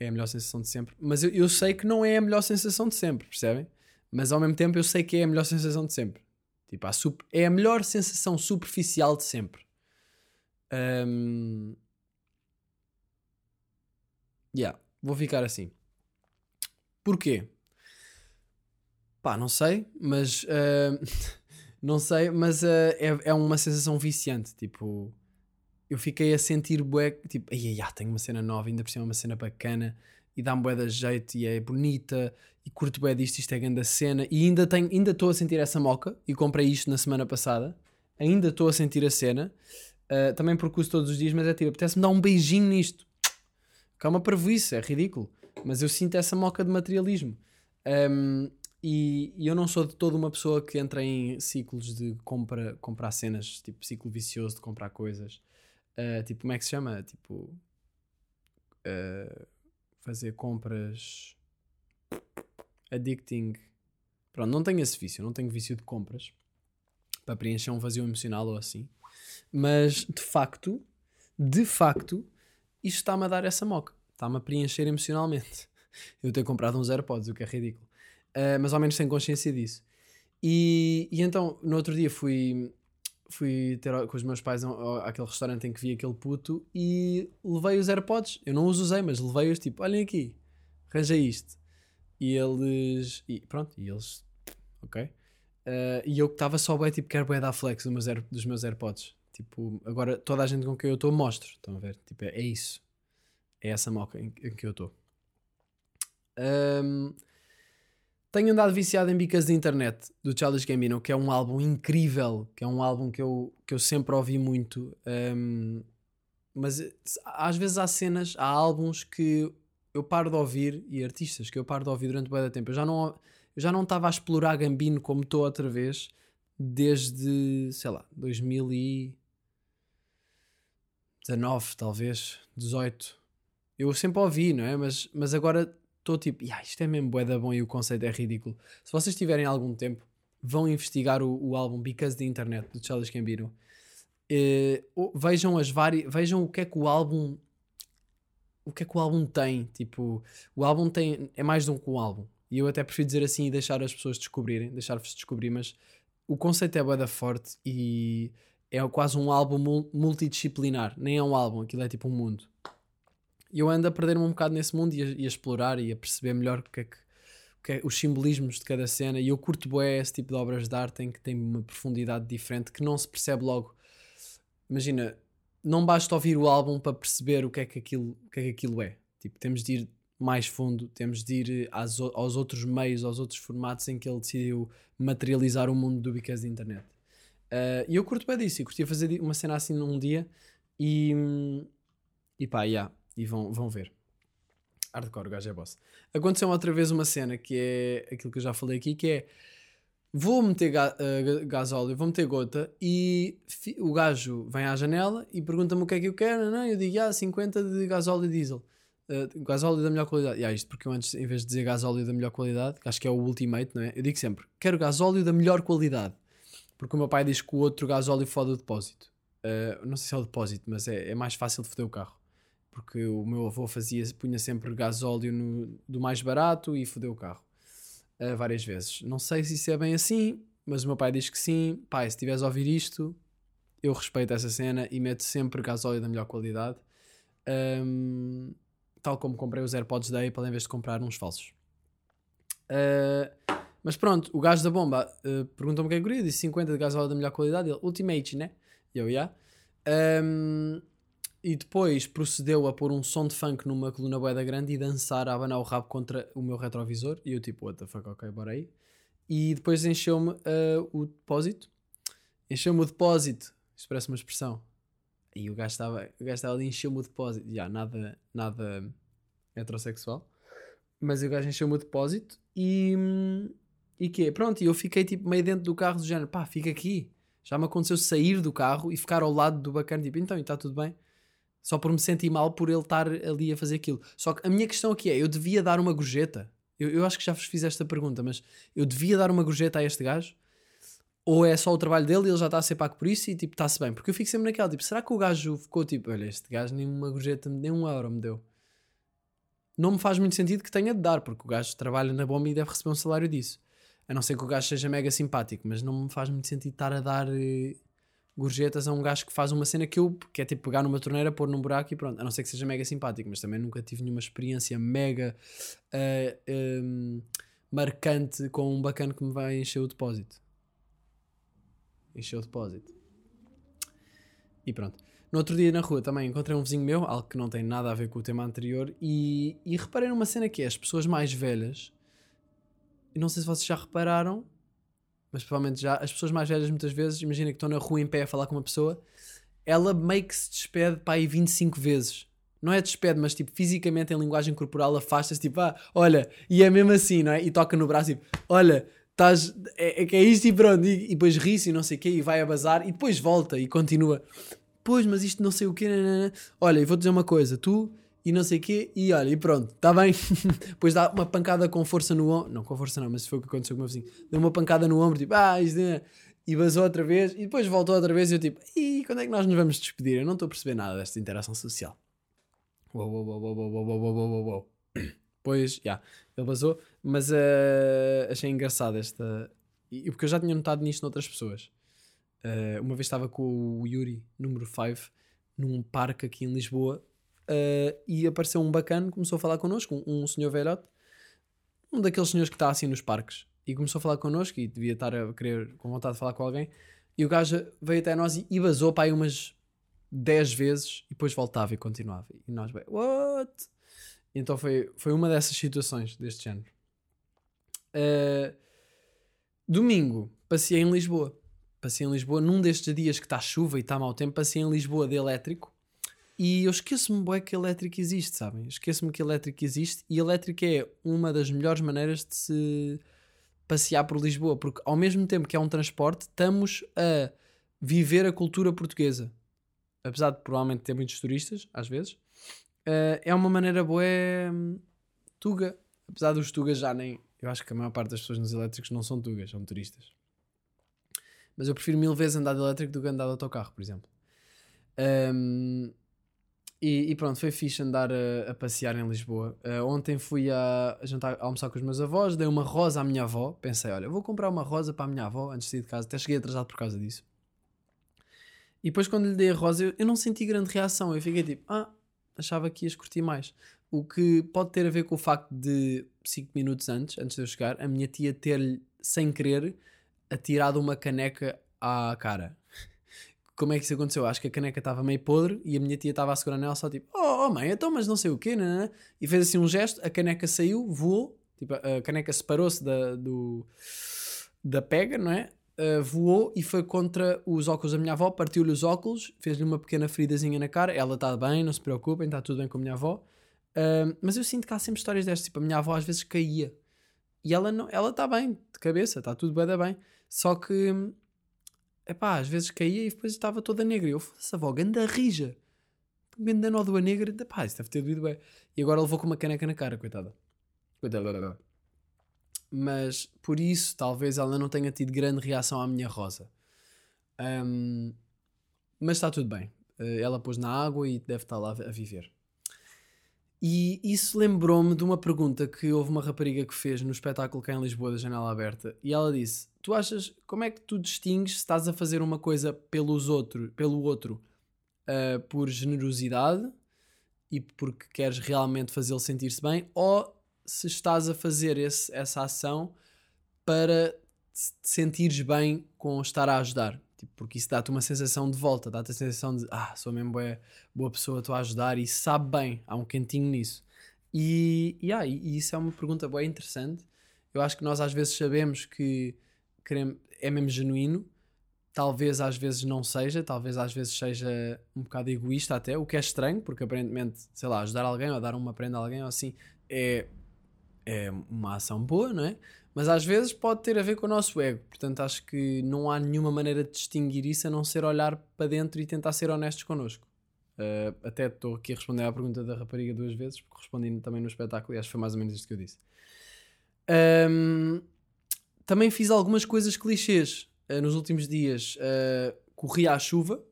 É a melhor sensação de sempre. Mas eu, eu sei que não é a melhor sensação de sempre, percebem? Mas ao mesmo tempo eu sei que é a melhor sensação de sempre. Tipo, a super, é a melhor sensação superficial de sempre. Um, yeah, vou ficar assim. Porquê? Pá, não sei, mas. Uh, (laughs) não sei, mas uh, é, é uma sensação viciante. Tipo, eu fiquei a sentir bué. Tipo, ai, ai, tenho uma cena nova, ainda por cima uma cena bacana e dá-me bué de jeito e é bonita e curto bué disto, isto é grande cena. E ainda tenho, ainda estou a sentir essa moca e comprei isto na semana passada. Ainda estou a sentir a cena. Uh, também porque uso todos os dias, mas é tipo, apetece-me dar um beijinho nisto. Calma para isso, é ridículo. Mas eu sinto essa moca de materialismo. Um, e, e, eu não sou de toda uma pessoa que entra em ciclos de compra, comprar cenas, tipo ciclo vicioso de comprar coisas. Uh, tipo, como é que se chama? Tipo, uh, fazer compras addicting. Pronto, não tenho esse vício, não tenho vício de compras para preencher um vazio emocional ou assim. Mas de facto, de facto, isto está-me a dar essa moca. Está-me a preencher emocionalmente. (laughs) Eu ter comprado uns AirPods, o que é ridículo. Uh, mas ao menos tenho consciência disso. E, e então, no outro dia fui, fui ter com os meus pais àquele restaurante em que vi aquele puto e levei os AirPods. Eu não os usei, mas levei-os tipo, olhem aqui, arranjei isto. E eles, e pronto, e eles, ok. Uh, e eu que estava só bem, tipo, quero bem dar flex dos meus, Air, dos meus AirPods. Tipo, agora toda a gente com quem eu estou mostro, estão a ver? Tipo, é, é isso. É essa moca em, em que eu estou. Um, tenho andado viciado em Bicas de Internet do Charles Gambino, que é um álbum incrível, que é um álbum que eu, que eu sempre ouvi muito. Um, mas às vezes há cenas, há álbuns que eu paro de ouvir e artistas que eu paro de ouvir durante muito tempo. Já não eu já não estava a explorar Gambino como estou outra vez desde, sei lá, 2019, talvez, 18. Eu sempre ouvi, não é? Mas, mas agora estou tipo, yeah, isto é mesmo bué da bom e o conceito é ridículo. Se vocês tiverem algum tempo, vão investigar o, o álbum Because the Internet do Charles Gambino. Uh, vejam as várias, vejam o que é que o álbum o que é que o álbum tem, tipo, o álbum tem é mais de um que um álbum. E eu até prefiro dizer assim e deixar as pessoas descobrirem, deixar-vos descobrir, mas o conceito é bué da forte e é quase um álbum multidisciplinar, nem é um álbum, aquilo é tipo um mundo. E eu ando a perder-me um bocado nesse mundo e a, e a, explorar e a perceber melhor o que é que, que é, os simbolismos de cada cena. E eu curto bué esse tipo de obras de arte em que tem uma profundidade diferente que não se percebe logo. Imagina, não basta ouvir o álbum para perceber o que é que aquilo, o que é, que aquilo é. Tipo, temos de ir mais fundo, temos de ir às, aos outros meios, aos outros formatos em que ele decidiu materializar o mundo do Because da internet. Uh, e eu curto bem disso, e curtia fazer uma cena assim num dia e, e pá, yeah, e vão, vão ver. Hardcore, o gajo é boss. Aconteceu outra vez uma cena que é aquilo que eu já falei aqui, que é vou meter ga, uh, gasóleo, vou meter gota e o gajo vem à janela e pergunta-me o que é que eu quero, não? eu digo, ah, 50 de gasóleo diesel. Uh, gasóleo da melhor qualidade. E ah, isto porque eu antes, em vez de dizer gasóleo da melhor qualidade, que acho que é o ultimate, não é? Eu digo sempre, quero gasóleo da melhor qualidade. Porque o meu pai diz que o outro gasóleo fode o depósito. Uh, não sei se é o depósito, mas é, é mais fácil de foder o carro. Porque o meu avô fazia, punha sempre gasóleo no, do mais barato e fodeu o carro. Uh, várias vezes. Não sei se isso é bem assim, mas o meu pai diz que sim. Pai, se estiveres a ouvir isto, eu respeito essa cena e meto sempre gasóleo da melhor qualidade. Um, tal como comprei os AirPods da Apple em vez de comprar uns falsos. Uh, mas pronto, o gajo da bomba uh, perguntou-me o que é que eu queria, disse 50 de gasóleo da melhor qualidade, ele, Ultimate, né? E eu, yeah. Um, e depois procedeu a pôr um som de funk numa coluna boeda grande e dançar a abanar o rabo contra o meu retrovisor. E eu tipo, what the fuck, ok, bora aí. E depois encheu-me uh, o depósito. Encheu-me o depósito. Isto parece uma expressão. E o gajo estava, o gajo estava ali encheu-me o depósito. Já, nada, nada heterossexual. Mas o gajo encheu-me o depósito e... E que Pronto, e eu fiquei tipo meio dentro do carro do género, pá, fica aqui. Já me aconteceu sair do carro e ficar ao lado do bacana, tipo, então, está tudo bem? Só por me sentir mal por ele estar ali a fazer aquilo. Só que a minha questão aqui é: eu devia dar uma gorjeta? Eu, eu acho que já vos fiz esta pergunta, mas eu devia dar uma gorjeta a este gajo? Ou é só o trabalho dele e ele já está a ser pago por isso e tipo, está-se bem? Porque eu fico sempre naquela, tipo, será que o gajo ficou tipo, olha, este gajo nem uma gorjeta, nem um euro me deu? Não me faz muito sentido que tenha de dar, porque o gajo trabalha na bomba e deve receber um salário disso. A não ser que o gajo seja mega simpático, mas não me faz muito sentido estar a dar eh, gorjetas a um gajo que faz uma cena que eu, que é tipo pegar numa torneira, pôr num buraco e pronto. A não ser que seja mega simpático, mas também nunca tive nenhuma experiência mega uh, eh, um, marcante com um bacana que me vai encher o depósito. Encher o depósito. E pronto. No outro dia na rua também encontrei um vizinho meu, algo que não tem nada a ver com o tema anterior, e, e reparei numa cena que é as pessoas mais velhas, não sei se vocês já repararam, mas provavelmente já, as pessoas mais velhas muitas vezes, imagina que estão na rua em pé a falar com uma pessoa, ela meio que se despede para aí 25 vezes. Não é despede, mas tipo, fisicamente em linguagem corporal afasta-se, tipo, ah, olha, e é mesmo assim, não é? E toca no braço, tipo, olha, estás, é, é que é isto e pronto, e, e depois ri-se e não sei o quê, e vai a bazar, e depois volta e continua. Pois, mas isto não sei o quê, olha, e vou dizer uma coisa, tu e não sei o quê, e olha, e pronto, está bem. (laughs) Depois dá uma pancada com força no ombro, não com força não, mas foi o que aconteceu com o meu vizinho, deu uma pancada no ombro, tipo, ah, isto é... E vazou outra vez, e depois voltou outra vez, e eu tipo, e quando é que nós nos vamos despedir? Eu não estou a perceber nada desta interação social. Uou, uou, uou, uou, uou, uou, uou, uou, uou. (clears throat) Pois, já, yeah, ele vazou, mas uh, achei engraçado esta... E, porque eu já tinha notado nisto noutras pessoas. Uh, uma vez estava com o Yuri, número 5, num parque aqui em Lisboa, Uh, e apareceu um bacana, começou a falar connosco, um, um senhor velhote, um daqueles senhores que está assim nos parques, e começou a falar connosco e devia estar a querer, com vontade de falar com alguém. E o gajo veio até nós e, e vazou para aí umas 10 vezes e depois voltava e continuava. E nós, bem, what? E então foi, foi uma dessas situações deste género. Uh, domingo, passei em Lisboa. Passei em Lisboa, num destes dias que está chuva e está mau tempo, passei em Lisboa de elétrico e eu esqueço-me bem que elétrico existe, sabem? Esqueço-me que elétrico existe e elétrico é uma das melhores maneiras de se passear por Lisboa, porque ao mesmo tempo que é um transporte, estamos a viver a cultura portuguesa. Apesar de provavelmente ter muitos turistas, às vezes, uh, é uma maneira boa hum, tuga. Apesar dos tugas já nem. Eu acho que a maior parte das pessoas nos elétricos não são tugas, são turistas. Mas eu prefiro mil vezes andar de elétrico do que andar de autocarro, por exemplo. Um, e, e, pronto, foi fixe andar a, a passear em Lisboa. Uh, ontem fui a, a, jantar, a almoçar com os meus avós, dei uma rosa à minha avó. Pensei, olha, vou comprar uma rosa para a minha avó antes de sair de casa. Até cheguei atrasado por causa disso. E depois, quando lhe dei a rosa, eu, eu não senti grande reação. Eu fiquei tipo, ah, achava que ias curtir mais. O que pode ter a ver com o facto de 5 minutos antes, antes de eu chegar, a minha tia ter-lhe, sem querer, atirado uma caneca à cara como é que isso aconteceu? Acho que a caneca estava meio podre e a minha tia estava a segurar nela só tipo, oh, oh mãe, então, mas não sei o quê, né? E fez assim um gesto, a caneca saiu, voou, tipo, a caneca separou-se da, da pega, não é? Uh, voou e foi contra os óculos da minha avó, partiu-lhe os óculos, fez-lhe uma pequena feridazinha na cara. Ela está bem, não se preocupem, está tudo bem com a minha avó. Uh, mas eu sinto que há sempre histórias destas. Tipo, a minha avó às vezes caía. E ela não, ela está bem, de cabeça, está tudo bem, bem. Só que, epá, às vezes caía e depois estava toda negra. E eu, foda-se, avó, ganda rija. Ganda nódoa negra. Pá, isso deve ter doído bem. E agora levou com uma caneca na cara, coitada. Coitada. Mas, por isso, talvez ela não tenha tido grande reação à minha rosa. Um, mas está tudo bem. Uh, ela pôs na água e deve estar lá a viver. E isso lembrou-me de uma pergunta que houve uma rapariga que fez no espetáculo cá em Lisboa da Janela Aberta. E ela disse: Tu achas, como é que tu distingues se estás a fazer uma coisa pelos outro, pelo outro uh, por generosidade e porque queres realmente fazê-lo sentir-se bem, ou se estás a fazer esse, essa ação para te sentires bem com estar a ajudar? Tipo, porque isso dá-te uma sensação de volta, dá-te a sensação de ah, sou mesmo boa, boa pessoa, estou a ajudar e sabe bem, há um cantinho nisso. E, e, ah, e, isso é uma pergunta bem interessante. Eu acho que nós às vezes sabemos que queremos, é mesmo genuíno, talvez às vezes não seja, talvez às vezes seja um bocado egoísta até, o que é estranho, porque aparentemente, sei lá, ajudar alguém ou dar uma prenda a alguém ou assim é, é uma ação boa, não é? Mas às vezes pode ter a ver com o nosso ego. Portanto, acho que não há nenhuma maneira de distinguir isso a não ser olhar para dentro e tentar ser honestos connosco. Uh, até estou aqui a responder à pergunta da rapariga duas vezes, porque respondi também no espetáculo e acho que foi mais ou menos isto que eu disse. Um, também fiz algumas coisas clichês uh, nos últimos dias. Uh, corri à chuva,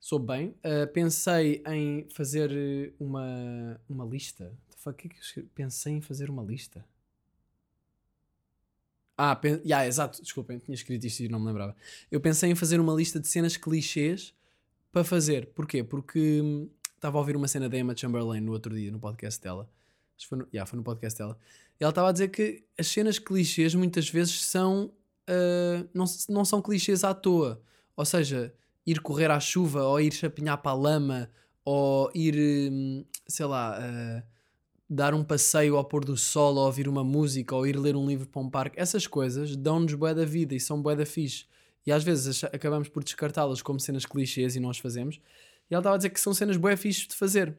soube bem. pensei em fazer uma, uma lista. Que é que eu pensei em fazer uma lista? Ah, pen... yeah, exato, desculpem, tinha escrito isto e não me lembrava. Eu pensei em fazer uma lista de cenas clichês para fazer. Porquê? Porque hum, estava a ouvir uma cena da Emma Chamberlain no outro dia, no podcast dela. Acho foi no, yeah, foi no podcast dela. E ela estava a dizer que as cenas clichês muitas vezes são. Uh, não, não são clichês à toa. Ou seja, ir correr à chuva, ou ir chapinhar para a lama, ou ir, hum, sei lá. Uh, dar um passeio ao pôr do sol, ou ouvir uma música, ou ir ler um livro para um parque, essas coisas dão-nos bué da vida e são bué da fixe. E às vezes acabamos por descartá-las como cenas clichês e nós fazemos. E ela estava a dizer que são cenas bué fixe de fazer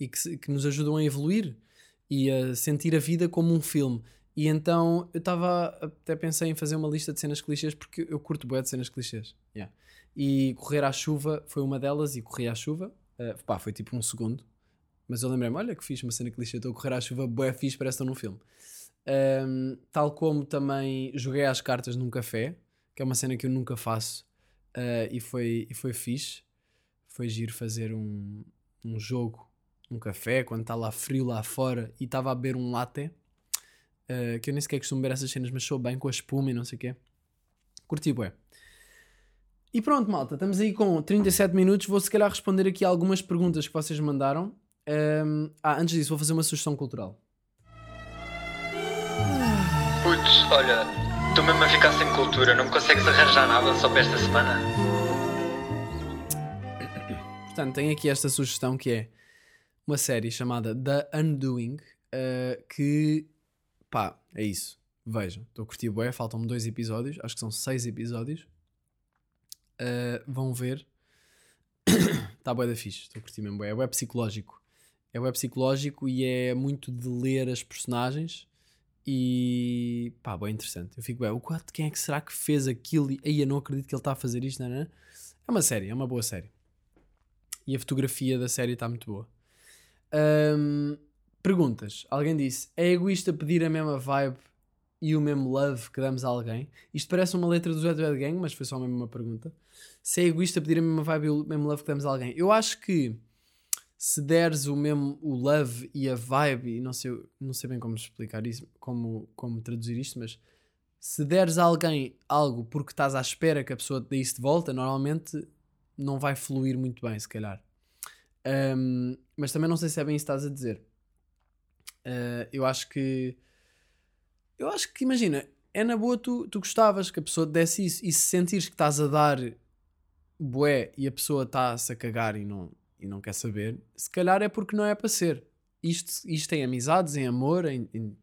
e que, que nos ajudam a evoluir e a sentir a vida como um filme. E então eu estava, até pensei em fazer uma lista de cenas clichês porque eu curto bué de cenas clichês. Yeah. E correr à chuva foi uma delas e corri à chuva. Uh, pá, foi tipo um segundo mas eu lembrei-me, olha que fiz uma cena clichê, estou a correr à chuva, bué fixe, parece que estou num filme. Um, tal como também joguei às cartas num café, que é uma cena que eu nunca faço, uh, e, foi, e foi fixe. Foi giro fazer um, um jogo num café, quando está lá frio lá fora, e estava a beber um latte, uh, que eu nem sequer costumo beber essas cenas, mas sou bem com a espuma e não sei o quê. Curti, bué. E pronto, malta, estamos aí com 37 minutos. Vou se calhar responder aqui algumas perguntas que vocês mandaram. Um, ah, antes disso, vou fazer uma sugestão cultural. Putz, olha, estou mesmo a ficar sem cultura, não me consegues arranjar nada só para esta semana? Portanto, tenho aqui esta sugestão que é uma série chamada The Undoing, uh, que pá, é isso. Vejam, estou a curtir bué, faltam-me dois episódios, acho que são seis episódios. Uh, vão ver. Está (coughs) bué da fixe, estou a curtir mesmo bué, é bué psicológico é web psicológico e é muito de ler as personagens e pá, bem interessante. Eu fico bem, o quanto quem é que será que fez aquilo? E aí eu não acredito que ele está a fazer isto, não é? É uma série, é uma boa série. E a fotografia da série está muito boa. Um, perguntas. Alguém disse: é egoísta pedir a mesma vibe e o mesmo love que damos a alguém? Isto parece uma letra do Zé Red Gang, mas foi só mesmo uma pergunta. Se é egoísta pedir a mesma vibe e o mesmo love que damos a alguém? Eu acho que se deres o mesmo o love e a vibe, e não sei, não sei bem como explicar isso, como, como traduzir isto, mas se deres a alguém algo porque estás à espera que a pessoa te dê isso de volta, normalmente não vai fluir muito bem, se calhar. Um, mas também não sei se é bem isso que estás a dizer. Uh, eu acho que. Eu acho que, imagina, é na boa tu, tu gostavas que a pessoa te desse isso e se sentires que estás a dar bué e a pessoa está-se a cagar e não, e não quer saber, se calhar é porque não é para ser. Isto, isto em amizades, em amor, em, em,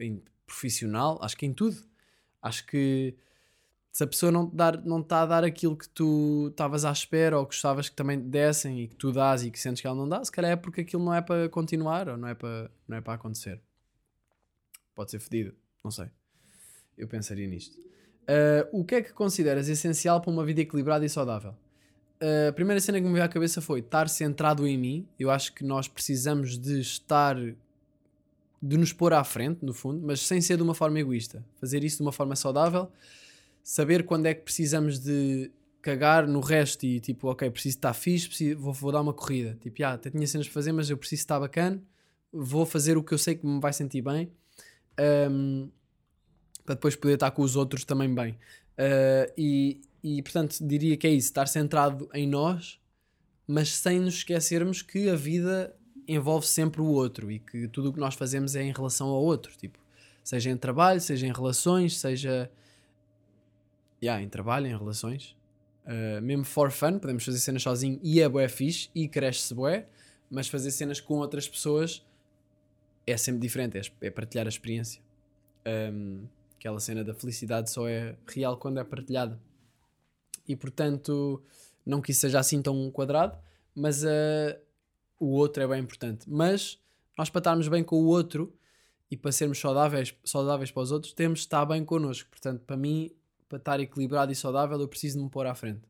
em profissional, acho que em tudo. Acho que Se a pessoa não, dar, não está a dar aquilo que tu estavas à espera ou gostavas que também dessem e que tu dás e que sentes que ela não dá, se calhar é porque aquilo não é para continuar ou não é para, não é para acontecer. Pode ser fedido, não sei. Eu pensaria nisto. Uh, o que é que consideras essencial para uma vida equilibrada e saudável? A primeira cena que me veio à cabeça foi estar centrado em mim. Eu acho que nós precisamos de estar, de nos pôr à frente, no fundo, mas sem ser de uma forma egoísta. Fazer isso de uma forma saudável, saber quando é que precisamos de cagar no resto e tipo, ok, preciso estar fixe, preciso, vou, vou dar uma corrida. Tipo, ah, até tinha cenas para fazer, mas eu preciso estar bacana, vou fazer o que eu sei que me vai sentir bem. Um, para depois poder estar com os outros também bem. Uh, e, e portanto diria que é isso, estar centrado em nós, mas sem nos esquecermos que a vida envolve sempre o outro e que tudo o que nós fazemos é em relação ao outro, tipo, seja em trabalho, seja em relações, seja yeah, em trabalho, em relações, uh, mesmo for fun, podemos fazer cenas sozinho e é bué fixe e cresce-se bué, mas fazer cenas com outras pessoas é sempre diferente, é, é partilhar a experiência. Um, Aquela cena da felicidade só é real quando é partilhada. E portanto, não que isso seja assim tão quadrado, mas uh, o outro é bem importante. Mas nós para estarmos bem com o outro e para sermos saudáveis, saudáveis para os outros, temos de estar bem connosco. Portanto, para mim, para estar equilibrado e saudável, eu preciso de me pôr à frente.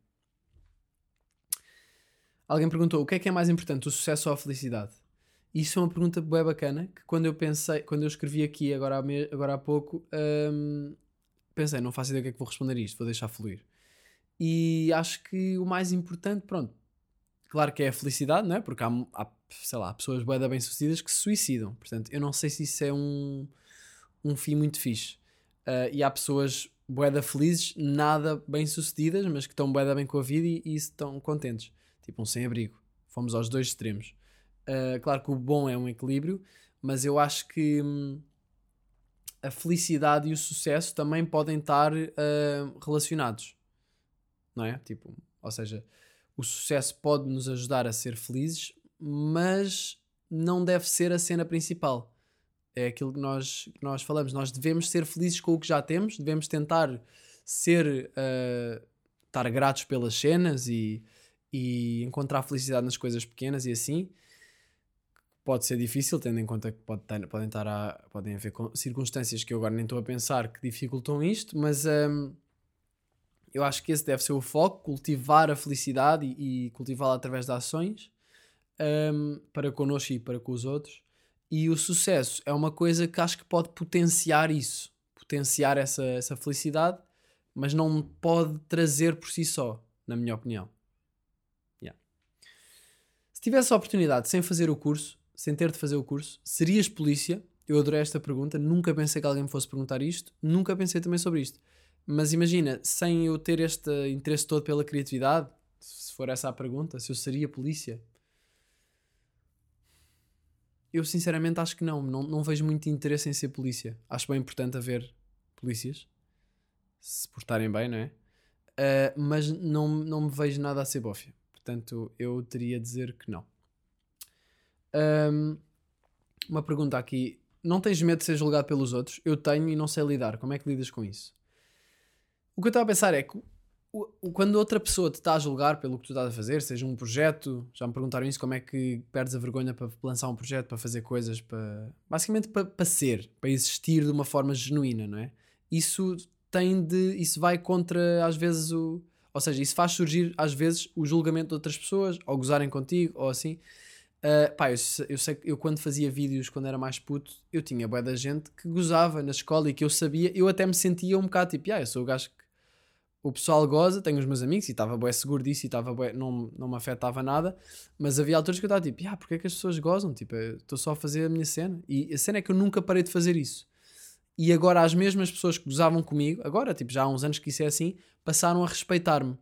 Alguém perguntou o que é que é mais importante, o sucesso ou a felicidade? Isso é uma pergunta bem bacana que quando eu pensei, quando eu escrevi aqui agora há, me, agora há pouco, hum, pensei, não faço ideia o que é que vou responder isto, vou deixar fluir. E acho que o mais importante, pronto, claro que é a felicidade, não é? Porque há, há sei lá, pessoas bem bem-sucedidas que se suicidam. Portanto, eu não sei se isso é um, um fim muito fixe. Uh, e há pessoas boeda felizes, nada bem-sucedidas, mas que estão boeda bem com a vida e, e estão contentes. Tipo um sem-abrigo. Fomos aos dois extremos. Uh, claro que o bom é um equilíbrio, mas eu acho que hum, a felicidade e o sucesso também podem estar uh, relacionados, não é? Tipo, ou seja, o sucesso pode nos ajudar a ser felizes, mas não deve ser a cena principal. É aquilo que nós, que nós falamos. Nós devemos ser felizes com o que já temos, devemos tentar ser, uh, estar gratos pelas cenas e, e encontrar felicidade nas coisas pequenas e assim pode ser difícil, tendo em conta que pode ter, podem, estar a, podem haver circunstâncias que eu agora nem estou a pensar que dificultam isto, mas um, eu acho que esse deve ser o foco: cultivar a felicidade e, e cultivá-la através de ações um, para connosco e para com os outros. E o sucesso é uma coisa que acho que pode potenciar isso, potenciar essa, essa felicidade, mas não pode trazer por si só, na minha opinião. Yeah. Se tivesse a oportunidade sem fazer o curso, sem ter de fazer o curso, serias polícia? Eu adorei esta pergunta, nunca pensei que alguém me fosse perguntar isto, nunca pensei também sobre isto. Mas imagina, sem eu ter este interesse todo pela criatividade, se for essa a pergunta, se eu seria polícia, eu sinceramente acho que não. Não, não vejo muito interesse em ser polícia. Acho bem importante haver polícias, se portarem bem, não é? Uh, mas não, não me vejo nada a ser bófia. Portanto, eu teria a dizer que não. Um, uma pergunta aqui. Não tens medo de ser julgado pelos outros? Eu tenho e não sei lidar. Como é que lidas com isso? O que eu estava a pensar é que quando outra pessoa te está a julgar pelo que tu estás a fazer, seja um projeto, já me perguntaram isso, como é que perdes a vergonha para lançar um projeto, para fazer coisas, para basicamente para, para ser, para existir de uma forma genuína, não é? Isso tem de, isso vai contra às vezes o, ou seja, isso faz surgir às vezes o julgamento de outras pessoas, ou gozarem contigo, ou assim. Uh, pá, eu, eu sei eu quando fazia vídeos quando era mais puto, eu tinha boa da gente que gozava na escola e que eu sabia, eu até me sentia um bocado tipo, ah, eu sou o gajo que o pessoal goza, tenho os meus amigos e estava bué seguro disso e estava bué, não, não me afetava nada, mas havia alturas que eu estava tipo, ah, porque é que as pessoas gozam? Tipo, estou só a fazer a minha cena. E a cena é que eu nunca parei de fazer isso. E agora as mesmas pessoas que gozavam comigo, agora, tipo, já há uns anos que isso é assim, passaram a respeitar-me.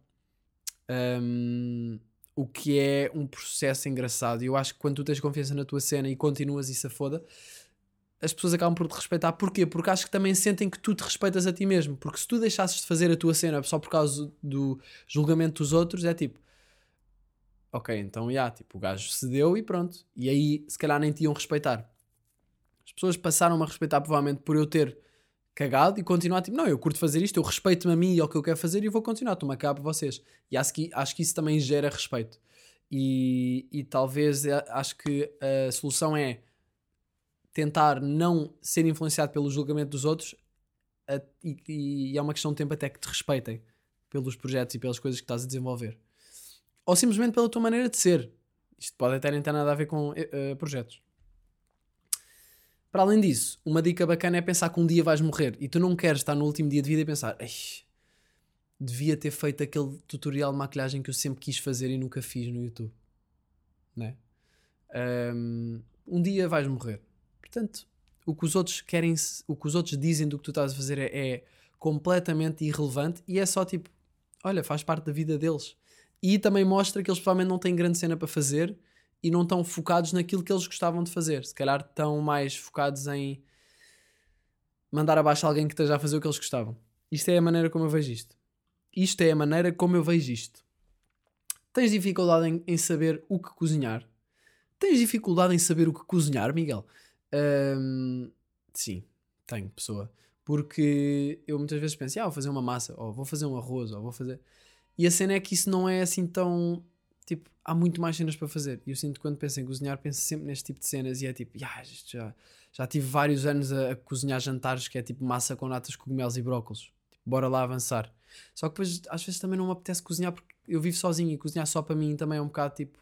Um, o que é um processo engraçado. E eu acho que quando tu tens confiança na tua cena e continuas e se foda, as pessoas acabam por te respeitar. Porquê? Porque acho que também sentem que tu te respeitas a ti mesmo. Porque se tu deixasses de fazer a tua cena só por causa do julgamento dos outros, é tipo, ok, então já, yeah, tipo, o gajo cedeu e pronto. E aí, se calhar, nem te iam respeitar. As pessoas passaram-me a respeitar, provavelmente, por eu ter cagado e continuar tipo, não, eu curto fazer isto, eu respeito-me a mim e ao que eu quero fazer e vou continuar, estou-me a cagar por vocês. E acho que, acho que isso também gera respeito. E, e talvez eh, acho que a solução é tentar não ser influenciado pelo julgamento dos outros a, e, e é uma questão de tempo até que te respeitem pelos projetos e pelas coisas que estás a desenvolver. Ou simplesmente pela tua maneira de ser. Isto pode até nem ter nada a ver com uh, projetos. Para além disso, uma dica bacana é pensar que um dia vais morrer e tu não queres estar no último dia de vida e pensar devia ter feito aquele tutorial de maquilhagem que eu sempre quis fazer e nunca fiz no YouTube. Né? Um, um dia vais morrer. Portanto, o que os outros querem, o que os outros dizem do que tu estás a fazer é, é completamente irrelevante e é só tipo, olha, faz parte da vida deles. E também mostra que eles provavelmente não têm grande cena para fazer e não estão focados naquilo que eles gostavam de fazer. Se calhar estão mais focados em mandar abaixo alguém que esteja a fazer o que eles gostavam. Isto é a maneira como eu vejo isto. Isto é a maneira como eu vejo isto. Tens dificuldade em, em saber o que cozinhar? Tens dificuldade em saber o que cozinhar, Miguel? Sim, tenho, pessoa. Porque eu muitas vezes penso, ah, vou fazer uma massa, ou vou fazer um arroz, ou vou fazer. E a cena é que isso não é assim tão. Tipo, há muito mais cenas para fazer. E eu sinto que quando penso em cozinhar, penso sempre neste tipo de cenas e é tipo, ah, já, já tive vários anos a, a, cozinhar jantares que é tipo massa com natas, cogumelos e brócolos. Tipo, bora lá avançar. Só que depois às vezes também não me apetece cozinhar porque eu vivo sozinho e cozinhar só para mim também é um bocado tipo.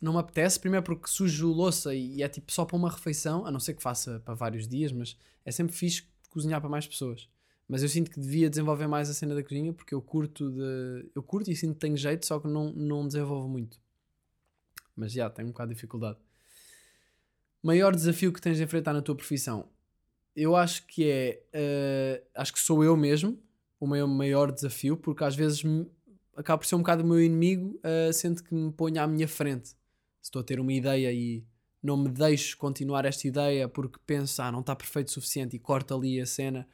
Não me apetece, primeiro porque sujo louça e é tipo só para uma refeição, a não ser que faça para vários dias, mas é sempre fixe cozinhar para mais pessoas. Mas eu sinto que devia desenvolver mais a cena da cozinha porque eu curto de. Eu curto e sinto que tenho jeito, só que não, não desenvolvo muito. Mas já, tenho um bocado de dificuldade. Maior desafio que tens de enfrentar na tua profissão? Eu acho que é. Uh, acho que sou eu mesmo o meu maior desafio, porque às vezes acaba por ser um bocado o meu inimigo, uh, sendo que me ponho à minha frente. Se estou a ter uma ideia e não me deixo continuar esta ideia porque penso, ah, não está perfeito o suficiente e corto ali a cena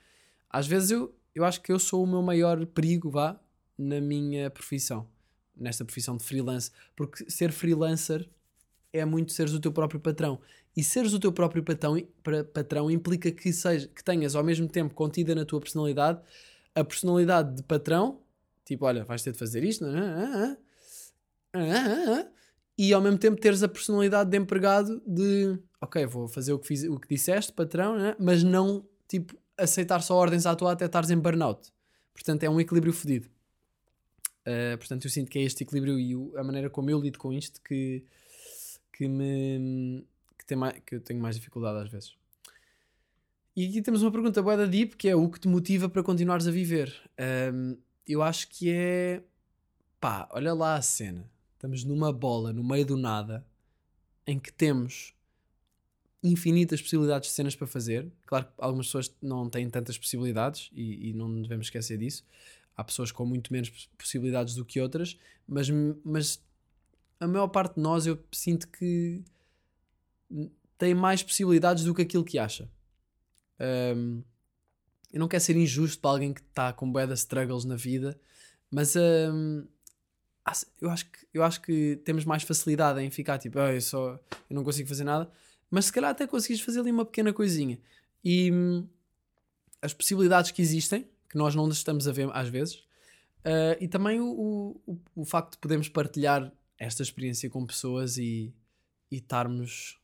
às vezes eu, eu acho que eu sou o meu maior perigo, vá, na minha profissão, nesta profissão de freelance, porque ser freelancer é muito seres o teu próprio patrão. E seres o teu próprio patrão, patrão implica que, seja, que tenhas ao mesmo tempo contida na tua personalidade a personalidade de patrão, tipo, olha, vais ter de fazer isto, ah, ah, ah, e ao mesmo tempo teres a personalidade de empregado de, ok, vou fazer o que, fiz, o que disseste, patrão, mas não, tipo, aceitar só ordens à toa até estares em burnout. Portanto, é um equilíbrio fodido. Uh, portanto, eu sinto que é este equilíbrio e o, a maneira como eu lido com isto que, que me que, tem mais, que eu tenho mais dificuldade às vezes. E aqui temos uma pergunta boa da Deep que é o que te motiva para continuares a viver. Um, eu acho que é pá, olha lá a cena. Estamos numa bola no meio do nada em que temos infinitas possibilidades de cenas para fazer. Claro que algumas pessoas não têm tantas possibilidades e, e, não devemos esquecer disso. Há pessoas com muito menos possibilidades do que outras, mas, mas a maior parte de nós eu sinto que tem mais possibilidades do que aquilo que acha. Um, eu não quero ser injusto para alguém que está com bué de struggles na vida, mas um, eu, acho que, eu acho que temos mais facilidade em ficar tipo, oh, eu, só, eu não consigo fazer nada mas se calhar até conseguires fazer ali uma pequena coisinha. E hum, as possibilidades que existem, que nós não estamos a ver às vezes, uh, e também o, o, o facto de podermos partilhar esta experiência com pessoas e estarmos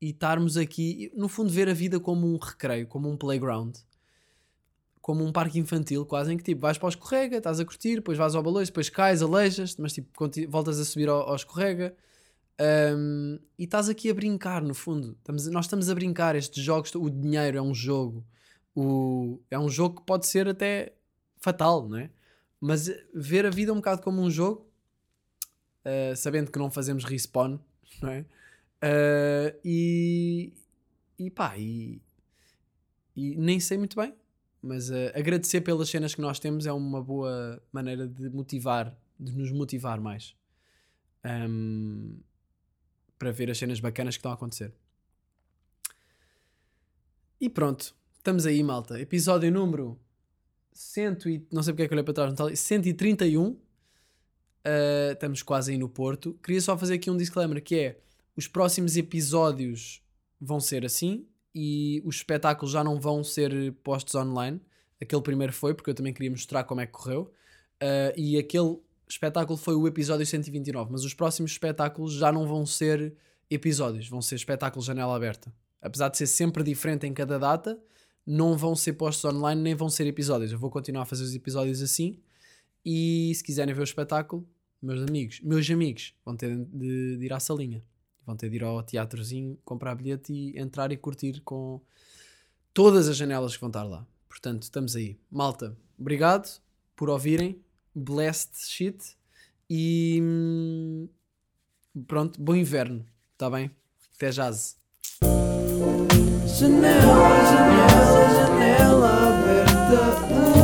e estarmos aqui, no fundo, ver a vida como um recreio, como um playground, como um parque infantil, quase em que tipo vais para o escorrega, estás a curtir, depois vais ao balões, depois cais, aleijas mas tipo voltas a subir ao, ao escorrega um, e estás aqui a brincar, no fundo. Estamos, nós estamos a brincar. Estes jogos, o dinheiro é um jogo. O, é um jogo que pode ser até fatal, não é? Mas ver a vida um bocado como um jogo, uh, sabendo que não fazemos respawn, (laughs) não é? Uh, e, e pá, e, e, nem sei muito bem, mas uh, agradecer pelas cenas que nós temos é uma boa maneira de motivar, de nos motivar mais. Um, para ver as cenas bacanas que estão a acontecer. E pronto, estamos aí, malta. Episódio número 100 e, não sei porque é que olhei para trás, ali, 131. Uh, estamos quase aí no Porto. Queria só fazer aqui um disclaimer que é os próximos episódios vão ser assim. e os espetáculos já não vão ser postos online. Aquele primeiro foi, porque eu também queria mostrar como é que correu. Uh, e aquele espetáculo foi o episódio 129, mas os próximos espetáculos já não vão ser episódios, vão ser espetáculos janela aberta. Apesar de ser sempre diferente em cada data, não vão ser postos online nem vão ser episódios. Eu vou continuar a fazer os episódios assim. E se quiserem ver o espetáculo, meus amigos, meus amigos, vão ter de, de ir à salinha. Vão ter de ir ao teatrozinho, comprar bilhete e entrar e curtir com todas as janelas que vão estar lá. Portanto, estamos aí. Malta, obrigado por ouvirem. Blessed shit. E hum, pronto, bom inverno. Está bem? Até jazz. Janela, janela, janela aberta.